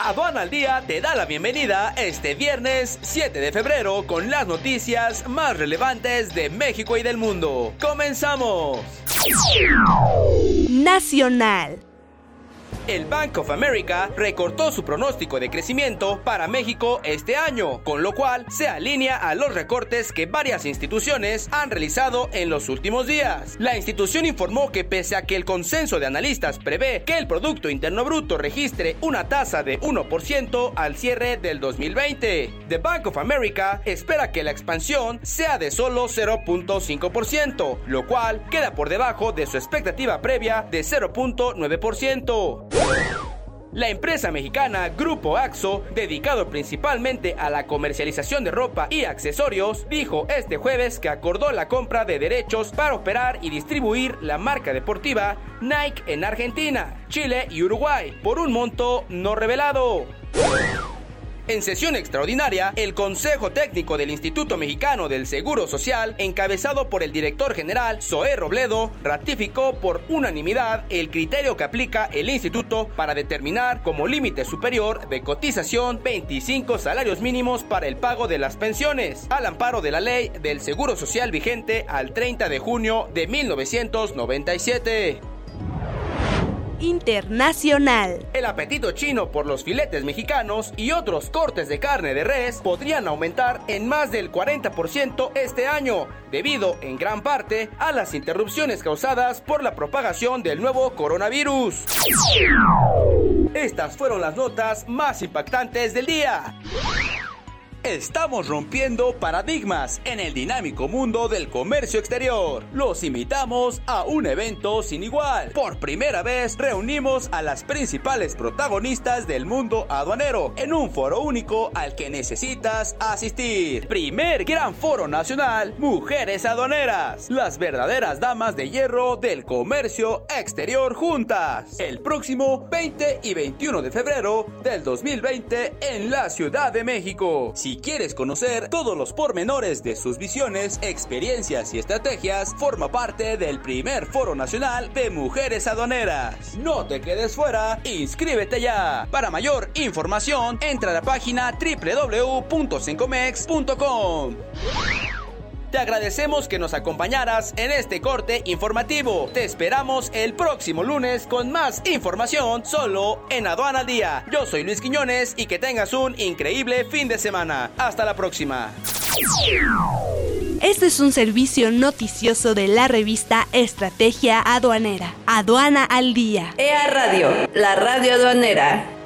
Aduana al Día te da la bienvenida este viernes 7 de febrero con las noticias más relevantes de México y del mundo. ¡Comenzamos! Nacional. El Bank of America recortó su pronóstico de crecimiento para México este año, con lo cual se alinea a los recortes que varias instituciones han realizado en los últimos días. La institución informó que pese a que el consenso de analistas prevé que el Producto Interno Bruto registre una tasa de 1% al cierre del 2020, The Bank of America espera que la expansión sea de solo 0.5%, lo cual queda por debajo de su expectativa previa de 0.9%. La empresa mexicana Grupo Axo, dedicado principalmente a la comercialización de ropa y accesorios, dijo este jueves que acordó la compra de derechos para operar y distribuir la marca deportiva Nike en Argentina, Chile y Uruguay por un monto no revelado. En sesión extraordinaria, el Consejo Técnico del Instituto Mexicano del Seguro Social, encabezado por el director general Zoé Robledo, ratificó por unanimidad el criterio que aplica el instituto para determinar como límite superior de cotización 25 salarios mínimos para el pago de las pensiones, al amparo de la ley del Seguro Social vigente al 30 de junio de 1997 internacional. El apetito chino por los filetes mexicanos y otros cortes de carne de res podrían aumentar en más del 40% este año, debido en gran parte a las interrupciones causadas por la propagación del nuevo coronavirus. Estas fueron las notas más impactantes del día. Estamos rompiendo paradigmas en el dinámico mundo del comercio exterior. Los invitamos a un evento sin igual. Por primera vez reunimos a las principales protagonistas del mundo aduanero en un foro único al que necesitas asistir. Primer gran foro nacional, Mujeres Aduaneras, las verdaderas damas de hierro del comercio exterior juntas. El próximo 20 y 21 de febrero del 2020 en la Ciudad de México. Si quieres conocer todos los pormenores de sus visiones, experiencias y estrategias, forma parte del primer Foro Nacional de Mujeres Aduaneras. No te quedes fuera, inscríbete ya. Para mayor información, entra a la página www.cincomex.com. Te agradecemos que nos acompañaras en este corte informativo. Te esperamos el próximo lunes con más información solo en Aduana al Día. Yo soy Luis Quiñones y que tengas un increíble fin de semana. Hasta la próxima. Este es un servicio noticioso de la revista Estrategia Aduanera. Aduana al Día. EA Radio, la radio aduanera.